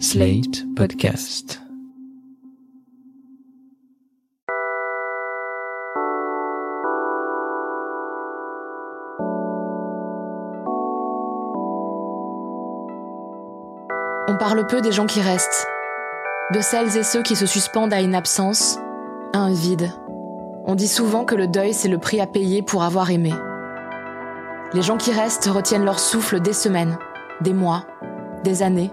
Slate Podcast. On parle peu des gens qui restent, de celles et ceux qui se suspendent à une absence, à un vide. On dit souvent que le deuil, c'est le prix à payer pour avoir aimé. Les gens qui restent retiennent leur souffle des semaines, des mois, des années,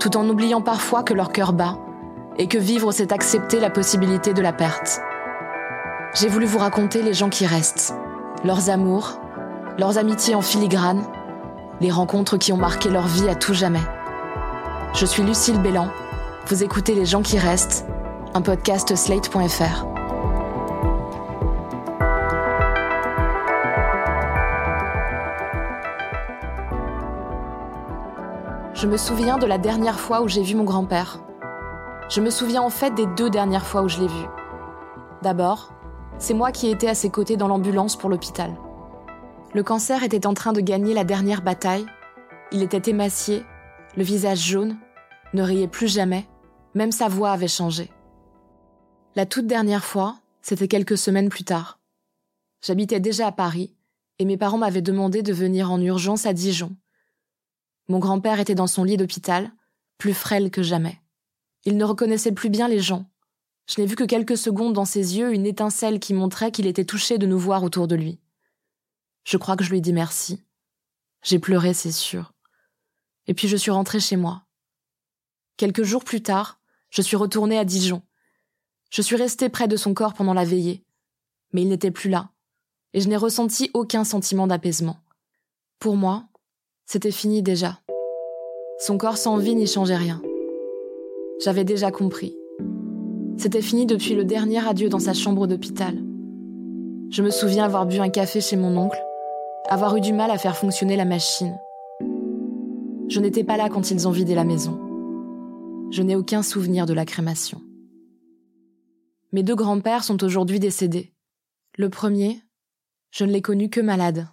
tout en oubliant parfois que leur cœur bat et que vivre, c'est accepter la possibilité de la perte. J'ai voulu vous raconter les gens qui restent, leurs amours, leurs amitiés en filigrane, les rencontres qui ont marqué leur vie à tout jamais. Je suis Lucille Bélan, vous écoutez Les gens qui restent, un podcast slate.fr. Je me souviens de la dernière fois où j'ai vu mon grand-père. Je me souviens en fait des deux dernières fois où je l'ai vu. D'abord, c'est moi qui étais à ses côtés dans l'ambulance pour l'hôpital. Le cancer était en train de gagner la dernière bataille. Il était émacié, le visage jaune, ne riait plus jamais, même sa voix avait changé. La toute dernière fois, c'était quelques semaines plus tard. J'habitais déjà à Paris, et mes parents m'avaient demandé de venir en urgence à Dijon. Mon grand-père était dans son lit d'hôpital, plus frêle que jamais. Il ne reconnaissait plus bien les gens. Je n'ai vu que quelques secondes dans ses yeux une étincelle qui montrait qu'il était touché de nous voir autour de lui. Je crois que je lui ai dit merci. J'ai pleuré, c'est sûr. Et puis je suis rentrée chez moi. Quelques jours plus tard, je suis retournée à Dijon. Je suis restée près de son corps pendant la veillée. Mais il n'était plus là. Et je n'ai ressenti aucun sentiment d'apaisement. Pour moi, c'était fini déjà. Son corps sans vie n'y changeait rien. J'avais déjà compris. C'était fini depuis le dernier adieu dans sa chambre d'hôpital. Je me souviens avoir bu un café chez mon oncle, avoir eu du mal à faire fonctionner la machine. Je n'étais pas là quand ils ont vidé la maison je n'ai aucun souvenir de la crémation. Mes deux grands-pères sont aujourd'hui décédés. Le premier, je ne l'ai connu que malade,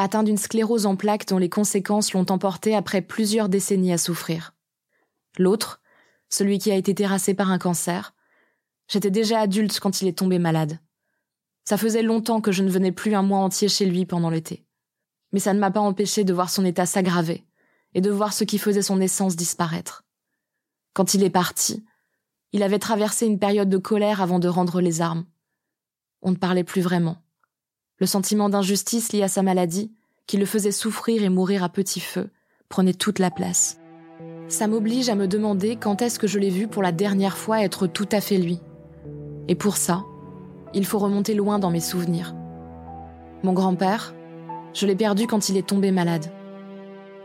atteint d'une sclérose en plaques dont les conséquences l'ont emporté après plusieurs décennies à souffrir. L'autre, celui qui a été terrassé par un cancer, j'étais déjà adulte quand il est tombé malade. Ça faisait longtemps que je ne venais plus un mois entier chez lui pendant l'été. Mais ça ne m'a pas empêché de voir son état s'aggraver et de voir ce qui faisait son essence disparaître. Quand il est parti, il avait traversé une période de colère avant de rendre les armes. On ne parlait plus vraiment. Le sentiment d'injustice lié à sa maladie, qui le faisait souffrir et mourir à petit feu, prenait toute la place. Ça m'oblige à me demander quand est-ce que je l'ai vu pour la dernière fois être tout à fait lui. Et pour ça, il faut remonter loin dans mes souvenirs. Mon grand-père, je l'ai perdu quand il est tombé malade.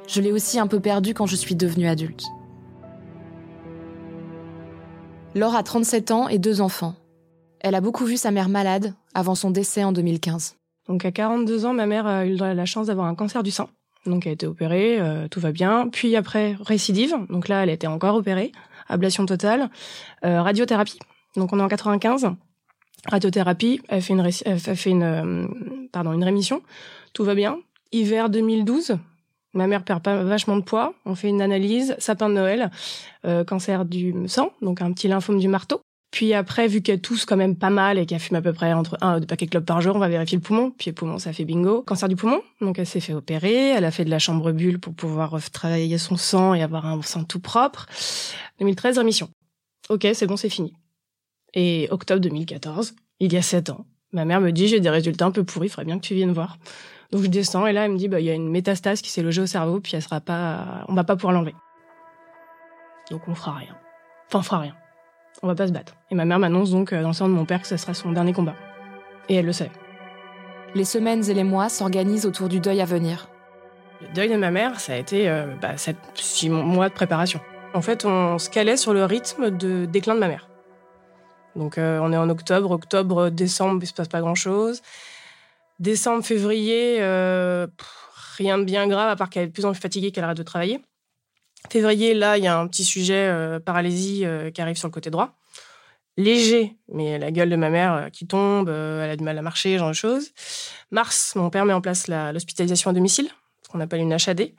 Je l'ai aussi un peu perdu quand je suis devenue adulte. Laure a 37 ans et deux enfants. Elle a beaucoup vu sa mère malade avant son décès en 2015. Donc à 42 ans, ma mère a eu la chance d'avoir un cancer du sein. Donc elle a été opérée, euh, tout va bien. Puis après, récidive. Donc là, elle été encore opérée. Ablation totale. Euh, radiothérapie. Donc on est en 95. Radiothérapie, elle fait une, elle fait une, euh, pardon, une rémission. Tout va bien. Hiver 2012, Ma mère perd pas vachement de poids. On fait une analyse, sapin de Noël, cancer du sang, donc un petit lymphome du marteau. Puis après, vu qu'elle tousse quand même pas mal et qu'elle fume à peu près entre un ou deux paquets de clopes par jour, on va vérifier le poumon. Puis le poumon, ça fait bingo. Cancer du poumon. Donc elle s'est fait opérer. Elle a fait de la chambre bulle pour pouvoir travailler son sang et avoir un sang tout propre. 2013, rémission. Ok, c'est bon, c'est fini. Et octobre 2014, il y a sept ans, ma mère me dit j'ai des résultats un peu pourris, il faudrait bien que tu viennes voir. Donc je descends et là elle me dit bah il y a une métastase qui s'est logée au cerveau puis elle sera pas on va pas pouvoir l'enlever. Donc on fera rien. Enfin on fera rien. On va pas se battre. Et ma mère m'annonce donc euh, dans le sein de mon père que ce sera son dernier combat. Et elle le sait. Les semaines et les mois s'organisent autour du deuil à venir. Le deuil de ma mère, ça a été euh, bah, six mois de préparation. En fait, on se calait sur le rythme de déclin de ma mère. Donc euh, on est en octobre, octobre, décembre, il se passe pas grand-chose. Décembre, février, euh, rien de bien grave, à part qu'elle est de plus en plus fatiguée, qu'elle arrête de travailler. Février, là, il y a un petit sujet euh, paralysie euh, qui arrive sur le côté droit. Léger, mais la gueule de ma mère qui tombe, elle a du mal à marcher, genre de choses. Mars, mon père met en place l'hospitalisation à domicile, ce qu'on appelle une HAD.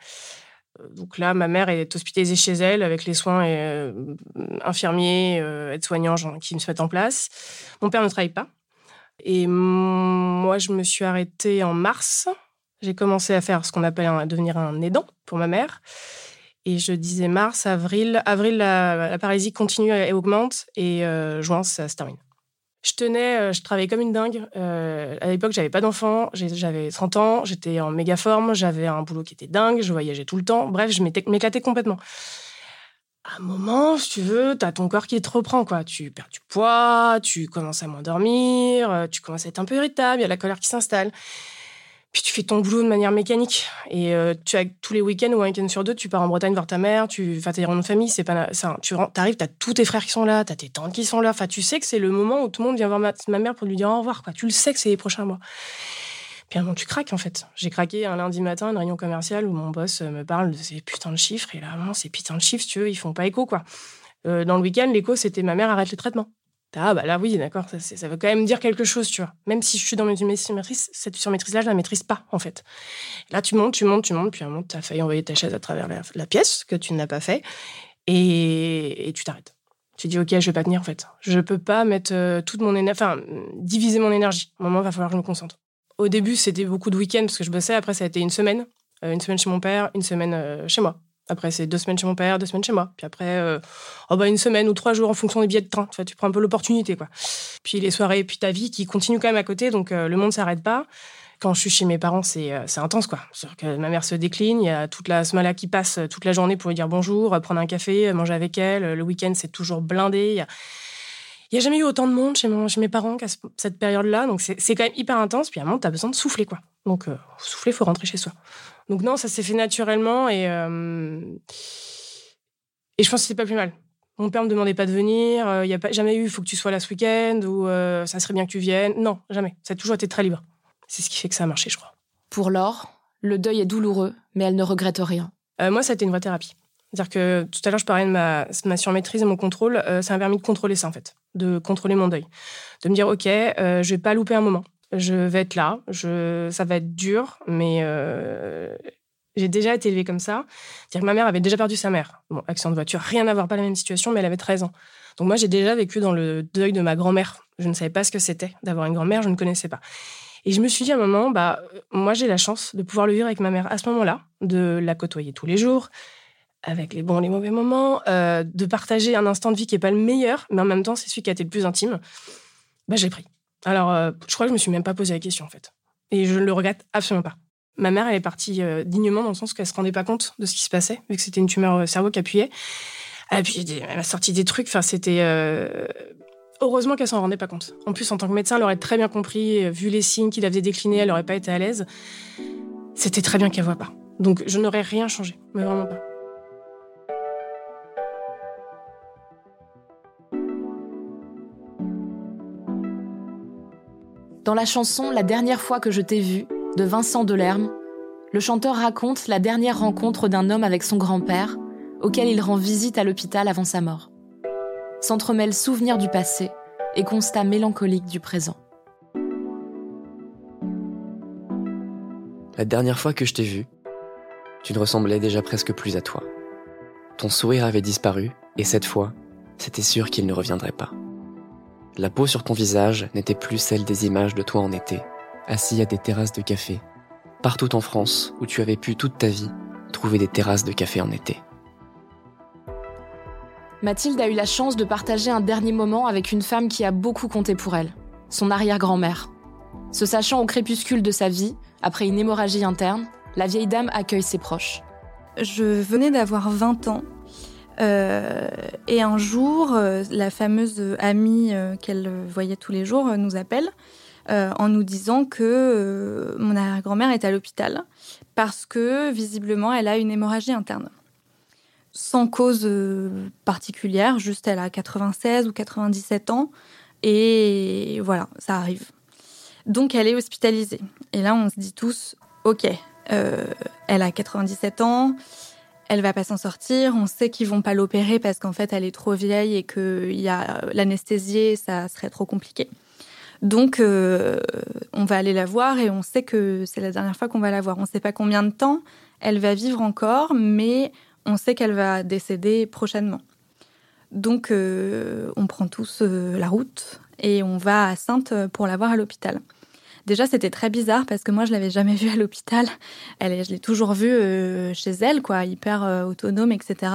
Donc là, ma mère est hospitalisée chez elle avec les soins et, infirmiers, aides-soignants qui se mettent en place. Mon père ne travaille pas. Et moi, je me suis arrêtée en mars. J'ai commencé à faire ce qu'on appelle à devenir un aidant pour ma mère. Et je disais mars, avril. Avril, la, la paralysie continue et augmente. Et juin, ça se termine. Je tenais, euh, je travaillais comme une dingue. Euh, à l'époque, j'avais pas d'enfant, j'avais 30 ans, j'étais en méga forme, j'avais un boulot qui était dingue, je voyageais tout le temps. Bref, je m'éclatais complètement. À un moment, si tu veux, t'as ton corps qui te reprend, quoi. Tu perds du poids, tu commences à m'endormir, euh, tu commences à être un peu irritable, il y a la colère qui s'installe. Puis tu fais ton boulot de manière mécanique. Et euh, tu as tous les week-ends ou un week-end sur deux, tu pars en Bretagne voir ta mère, tu fais tes de famille. C'est pas ça. Tu arrives, t'as tous tes frères qui sont là, t'as tes tantes qui sont là. Enfin, tu sais que c'est le moment où tout le monde vient voir ma, mère pour lui dire au revoir. Quoi. Tu le sais que c'est les prochains mois. Puis à un moment, tu craques en fait. J'ai craqué un lundi matin, une réunion commerciale où mon boss me parle de ces putains de chiffres. Et là, ces putains de chiffres, tu veux, ils font pas écho quoi. Euh, dans le week-end, l'écho, c'était ma mère arrête le traitement. Ah bah là oui, d'accord, ça, veut quand même dire quelque chose, tu vois. Même si je suis dans mes surmaîtrise, cette surmaîtrise-là, je la maîtrise pas, en fait. Là, tu montes, tu montes, tu montes, puis à un moment, tu as failli envoyer ta chaise à travers la, pièce, que tu n'as pas fait, et, tu t'arrêtes. Tu dis, OK, je vais pas tenir, en fait. Je peux pas mettre euh, toute mon énergie, enfin, diviser mon énergie. À un moment, il va falloir que je me concentre. Au début, c'était beaucoup de week-ends parce que je bossais. Après, ça a été une semaine. Euh, une semaine chez mon père, une semaine euh, chez moi. Après, c'est deux semaines chez mon père, deux semaines chez moi. Puis après, euh, oh bah une semaine ou trois jours en fonction des billets de train. Tu, tu prends un peu l'opportunité, quoi. Puis les soirées, puis ta vie qui continue quand même à côté. Donc, euh, le monde s'arrête pas. Quand je suis chez mes parents, c'est euh, intense, quoi. que ma mère se décline. Il y a toute la smala qui passe toute la journée pour lui dire bonjour, prendre un café, manger avec elle. Le week-end, c'est toujours blindé. Il y a... N'y a jamais eu autant de monde chez, mes parents qu'à cette période-là. Donc, c'est quand même hyper intense. Puis à un moment, tu as besoin de souffler, quoi. Donc, souffler, il faut rentrer chez soi. Donc non, ça s'est fait naturellement et, euh, et je pense que c'était pas plus mal. Mon père me demandait pas de venir, euh, il n'y a pas, jamais eu il faut que tu sois là ce week-end ou euh, ça serait bien que tu viennes. Non, jamais. Ça a toujours été très libre. C'est ce qui fait que ça a marché, je crois. Pour Laure, le deuil est douloureux, mais elle ne regrette rien. moi, ça a été une vraie thérapie. C'est-à-dire que tout à l'heure, je parlais de ma, ma surmaîtrise et mon contrôle. ça m'a permis de contrôler ça, en fait, de contrôler mon deuil. De me dire, OK, je vais pas louper un moment je vais être là, je, ça va être dur, mais euh, j'ai déjà été élevée comme ça. C'est-à-dire que ma mère avait déjà perdu sa mère. Bon, accident de voiture, rien à voir, pas la même situation, mais elle avait 13 ans. Donc moi, j'ai déjà vécu dans le deuil de ma grand-mère. Je ne savais pas ce que c'était d'avoir une grand-mère, je ne connaissais pas. Et je me suis dit à un moment, bah, moi, j'ai la chance de pouvoir le vivre avec ma mère à ce moment-là, de la côtoyer tous les jours, avec les bons et les mauvais moments, euh, de partager un instant de vie qui n'est pas le meilleur, mais en même temps, c'est celui qui a été le plus intime. Bah, j'ai pris. Alors, euh, je crois que je me suis même pas posé la question, en fait. Et je ne le regrette absolument pas. Ma mère, elle est partie euh, dignement dans le sens qu'elle se rendait pas compte de ce qui se passait, vu que c'était une tumeur au cerveau qui appuyait. Elle a sorti des trucs. Enfin, c'était. Euh, heureusement qu'elle s'en rendait pas compte. En plus, en tant que médecin, elle aurait très bien compris, vu les signes qu'il avait déclinés, elle aurait pas été à l'aise. C'était très bien qu'elle voit pas. Donc, je n'aurais rien changé, mais vraiment pas. Dans la chanson La dernière fois que je t'ai vu de Vincent Delerme, le chanteur raconte la dernière rencontre d'un homme avec son grand-père, auquel il rend visite à l'hôpital avant sa mort. S'entremêlent souvenirs du passé et constats mélancoliques du présent. La dernière fois que je t'ai vu, tu ne ressemblais déjà presque plus à toi. Ton sourire avait disparu, et cette fois, c'était sûr qu'il ne reviendrait pas. La peau sur ton visage n'était plus celle des images de toi en été, assis à des terrasses de café, partout en France où tu avais pu toute ta vie trouver des terrasses de café en été. Mathilde a eu la chance de partager un dernier moment avec une femme qui a beaucoup compté pour elle, son arrière-grand-mère. Se sachant au crépuscule de sa vie, après une hémorragie interne, la vieille dame accueille ses proches. Je venais d'avoir 20 ans euh, et un jour, euh, la fameuse amie euh, qu'elle voyait tous les jours nous appelle en nous disant que mon arrière-grand-mère est à l'hôpital parce que visiblement elle a une hémorragie interne. Sans cause particulière, juste elle a 96 ou 97 ans et voilà, ça arrive. Donc elle est hospitalisée. Et là on se dit tous, ok, elle a 97 ans, elle va pas s'en sortir. On sait qu'ils vont pas l'opérer parce qu'en fait, elle est trop vieille et qu'il y a l'anesthésie, ça serait trop compliqué. Donc, euh, on va aller la voir et on sait que c'est la dernière fois qu'on va la voir. On ne sait pas combien de temps. elle va vivre encore, mais on sait qu'elle va décéder prochainement. Donc, euh, on prend tous euh, la route et on va à Sainte pour la voir à l'hôpital. Déjà, c'était très bizarre parce que moi, je l'avais jamais vue à l'hôpital. Elle, je l'ai toujours vue euh, chez elle, quoi, hyper autonome, etc.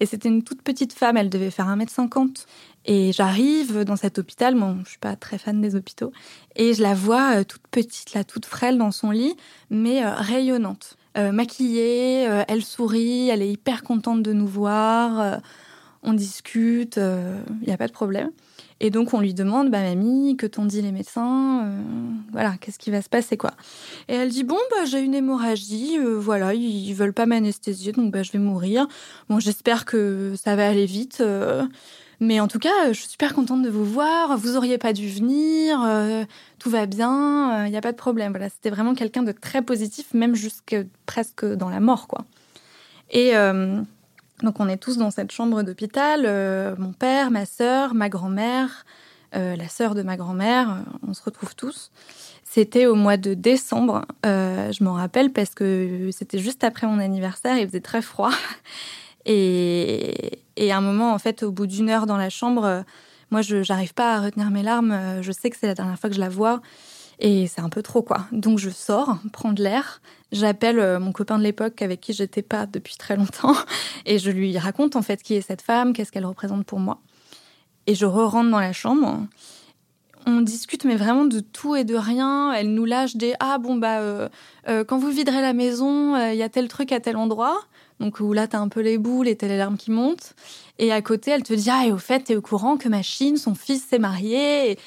Et c'était une toute petite femme. Elle devait faire 1m50. Et j'arrive dans cet hôpital. Bon, je suis pas très fan des hôpitaux. Et je la vois toute petite, là, toute frêle dans son lit, mais rayonnante. maquillée, elle sourit, elle est hyper contente de nous voir on discute, il euh, n'y a pas de problème. Et donc on lui demande, bah mamie, que t'ont dit les médecins euh, Voilà, qu'est-ce qui va se passer quoi Et elle dit bon bah j'ai une hémorragie, euh, voilà, ils, veulent pas m'anesthésier, donc bah je vais mourir. Bon j'espère que ça va aller vite, mais en tout cas je suis super contente de vous voir. Vous auriez pas dû venir, tout va bien, il n'y a pas de problème. Voilà, c'était vraiment quelqu'un de très positif, même jusque presque dans la mort quoi. Et donc on est tous dans cette chambre d'hôpital, euh, mon père, ma sœur, ma grand-mère, euh, la sœur de ma grand-mère, euh, on se retrouve tous. C'était au mois de décembre, je m'en rappelle parce que c'était juste après mon anniversaire, il faisait très froid. Et, et à un moment, en fait, au bout d'une heure dans la chambre, moi, je n'arrive pas à retenir mes larmes. Je sais que c'est la dernière fois que je la vois. Et c'est un peu trop, quoi. Donc je sors, prendre l'air. J'appelle euh, mon copain de l'époque avec qui j'étais pas depuis très longtemps. Et je lui raconte, en fait, qui est cette femme, qu'est-ce qu'elle représente pour moi. Et je re-rentre dans la chambre. On discute, mais vraiment de tout et de rien. Elle nous lâche des Ah, bon, bah, euh, euh, quand vous viderez la maison, il y a tel truc à tel endroit. Donc où là, t'as un peu les boules et t'as les larmes qui montent. Et à côté, elle te dit Ah, et au fait, t'es au courant que Machine, son fils s'est marié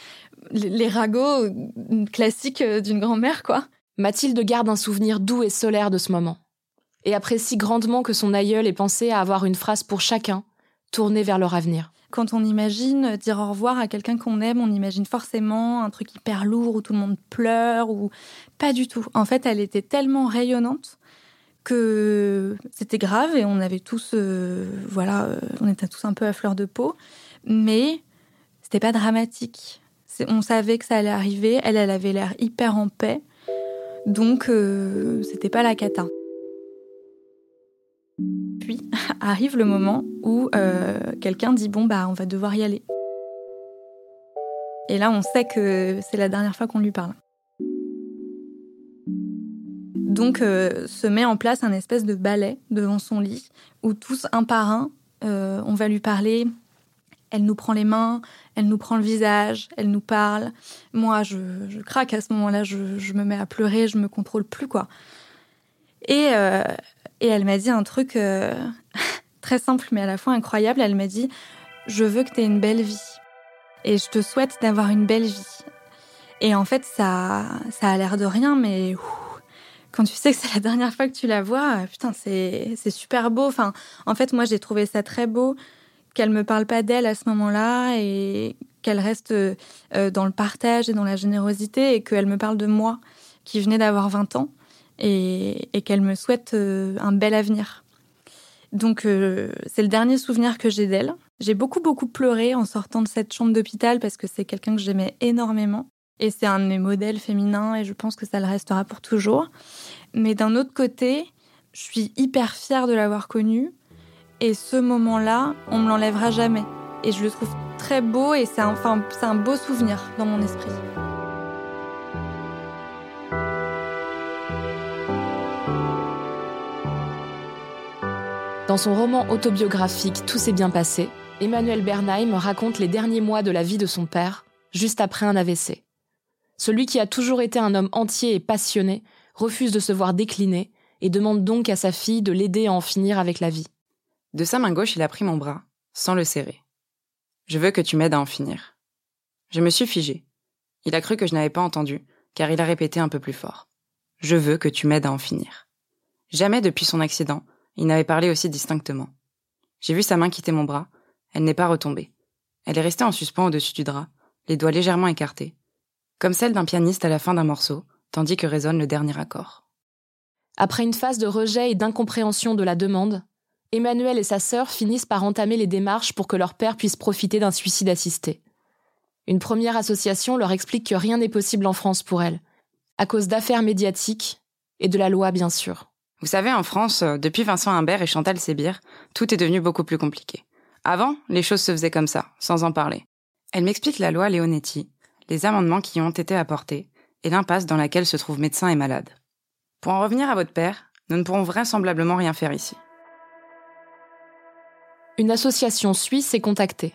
les ragots classiques euh, d'une grand-mère, quoi. Mathilde garde un souvenir doux et solaire de ce moment, et apprécie grandement que son aïeul ait pensé à avoir une phrase pour chacun, tournée vers leur avenir. Quand on imagine dire au revoir à quelqu'un qu'on aime, on imagine forcément un truc hyper lourd où tout le monde pleure ou pas du tout. En fait, elle était tellement rayonnante que c'était grave et on avait tous, euh, voilà, euh, on était tous un peu à fleur de peau, mais c'était pas dramatique. On savait que ça allait arriver. Elle, elle avait l'air hyper en paix. Donc, euh, c'était pas la cata. Puis arrive le moment où euh, quelqu'un dit Bon, bah, on va devoir y aller. Et là, on sait que c'est la dernière fois qu'on lui parle. Donc, euh, se met en place un espèce de ballet devant son lit où tous, un par un, on va lui parler elle nous prend les mains, elle nous prend le visage, elle nous parle. Moi, je, craque à ce moment-là, je, me mets à pleurer, je me contrôle plus, quoi. Et, euh, elle m'a dit un truc euh, très simple, mais à la fois incroyable. Elle m'a dit Je veux que tu aies une belle vie. Et je te souhaite d'avoir une belle vie. Et en fait, ça, ça a l'air de rien, mais quand tu sais que c'est la dernière fois que tu la vois, putain, c'est super beau. Enfin, en fait, moi, j'ai trouvé ça très beau qu'elle me parle pas d'elle à ce moment-là et qu'elle reste euh, dans le partage et dans la générosité et qu'elle me parle de moi qui venais d'avoir 20 ans et, qu'elle me souhaite euh, un bel avenir. Donc euh, c'est le dernier souvenir que j'ai d'elle. J'ai beaucoup beaucoup pleuré en sortant de cette chambre d'hôpital parce que c'est quelqu'un que j'aimais énormément et c'est un de mes modèles féminins et je pense que ça le restera pour toujours. Mais d'un autre côté, je suis hyper fière de l'avoir connue et ce moment-là, on me l'enlèvera jamais. Et je le trouve très beau et c'est un, c'est un beau souvenir dans mon esprit. Dans son roman autobiographique Tout s'est bien passé, Emmanuel Bernheim raconte les derniers mois de la vie de son père, juste après un AVC. Celui qui a toujours été un homme entier et passionné refuse de se voir décliner et demande donc à sa fille de l'aider à en finir avec la vie. De sa main gauche, il a pris mon bras, sans le serrer. Je veux que tu m'aides à en finir. Je me suis figée. Il a cru que je n'avais pas entendu, car il a répété un peu plus fort. Je veux que tu m'aides à en finir. Jamais depuis son accident, il n'avait parlé aussi distinctement. J'ai vu sa main quitter mon bras. Elle n'est pas retombée. Elle est restée en suspens au-dessus du drap, les doigts légèrement écartés, comme celle d'un pianiste à la fin d'un morceau, tandis que résonne le dernier accord. Après une phase de rejet et d'incompréhension de la demande, Emmanuel et sa sœur finissent par entamer les démarches pour que leur père puisse profiter d'un suicide assisté. Une première association leur explique que rien n'est possible en France pour elle, à cause d'affaires médiatiques et de la loi bien sûr. Vous savez, en France, euh, depuis Vincent Imbert et Chantal Sébir, tout est devenu beaucoup plus compliqué. Avant, les choses se faisaient comme ça, sans en parler. Elle m'explique la loi Leonetti, les amendements qui y ont été apportés, et l'impasse dans laquelle se trouvent médecins et malades. Pour en revenir à votre père, nous ne pourrons vraisemblablement rien faire ici. Une association suisse est contactée.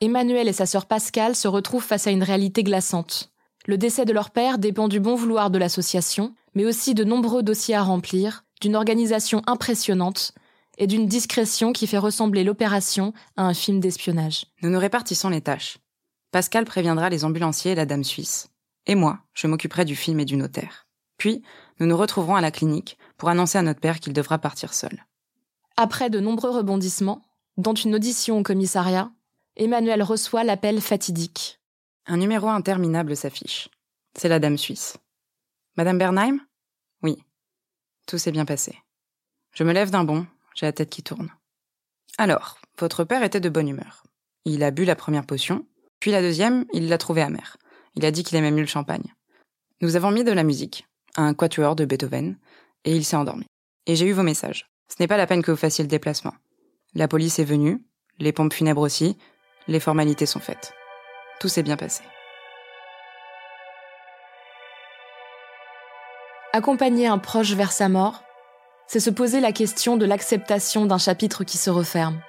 Emmanuel et sa sœur Pascal se retrouvent face à une réalité glaçante. Le décès de leur père dépend du bon vouloir de l'association, mais aussi de nombreux dossiers à remplir, d'une organisation impressionnante et d'une discrétion qui fait ressembler l'opération à un film d'espionnage. Nous nous répartissons les tâches. Pascal préviendra les ambulanciers et la dame suisse. Et moi, je m'occuperai du film et du notaire. Puis, nous nous retrouverons à la clinique pour annoncer à notre père qu'il devra partir seul. Après de nombreux rebondissements, dont une audition au commissariat, Emmanuel reçoit l'appel fatidique. Un numéro interminable s'affiche. C'est la dame suisse. Madame Bernheim? Oui. Tout s'est bien passé. Je me lève d'un bond, j'ai la tête qui tourne. Alors, votre père était de bonne humeur. Il a bu la première potion, puis la deuxième, il l'a trouvée amère. Il a dit qu'il aimait mieux le champagne. Nous avons mis de la musique, un quatuor de Beethoven, et il s'est endormi. Et j'ai eu vos messages. Ce n'est pas la peine que vous fassiez le déplacement. La police est venue, les pompes funèbres aussi, les formalités sont faites. Tout s'est bien passé. Accompagner un proche vers sa mort, c'est se poser la question de l'acceptation d'un chapitre qui se referme,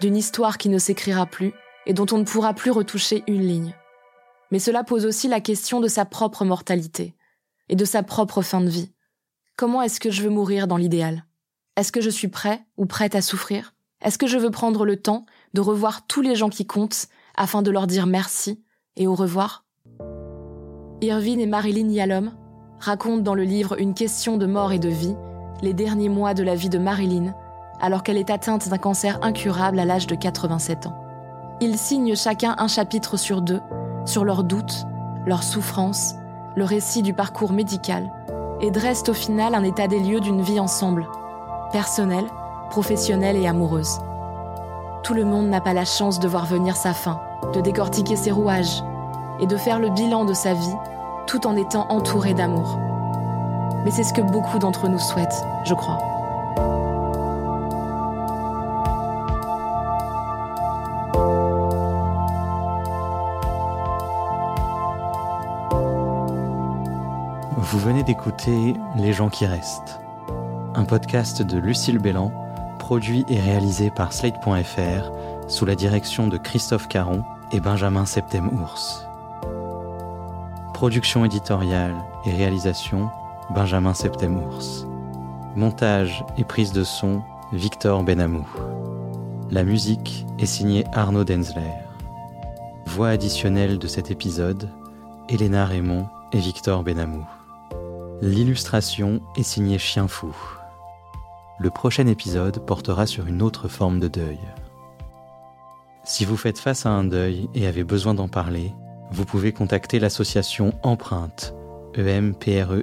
d'une histoire qui ne s'écrira plus et dont on ne pourra plus retoucher une ligne. Mais cela pose aussi la question de sa propre mortalité et de sa propre fin de vie. Comment est-ce que je veux mourir dans l'idéal? Est-ce que je suis prêt ou prête à souffrir? Est-ce que je veux prendre le temps de revoir tous les gens qui comptent afin de leur dire merci et au revoir? Irvine et Marilyn Yalom racontent dans le livre Une question de mort et de vie les derniers mois de la vie de Marilyn alors qu'elle est atteinte d'un cancer incurable à l'âge de 87 ans. Ils signent chacun un chapitre sur deux sur leurs doutes, leurs souffrances, le récit du parcours médical et dressent au final un état des lieux d'une vie ensemble, personnelle, professionnelle et amoureuse. Tout le monde n'a pas la chance de voir venir sa fin, de décortiquer ses rouages et de faire le bilan de sa vie tout en étant entouré d'amour. Mais c'est ce que beaucoup d'entre nous souhaitent, je crois. Vous venez d'écouter Les gens qui restent, un podcast de Lucille Bélan, produit et réalisé par Slate.fr sous la direction de Christophe Caron et Benjamin Septem-Ours. Production éditoriale et réalisation Benjamin Septem-Ours. Montage et prise de son Victor Benamou. La musique est signée Arnaud Denzler. Voix additionnelle de cet épisode Elena Raymond et Victor Benamou. L'illustration est signée Chien Fou. Le prochain épisode portera sur une autre forme de deuil. Si vous faites face à un deuil et avez besoin d'en parler, vous pouvez contacter l'association Empreinte, E-M-P-R-E-I-N-T-E-S.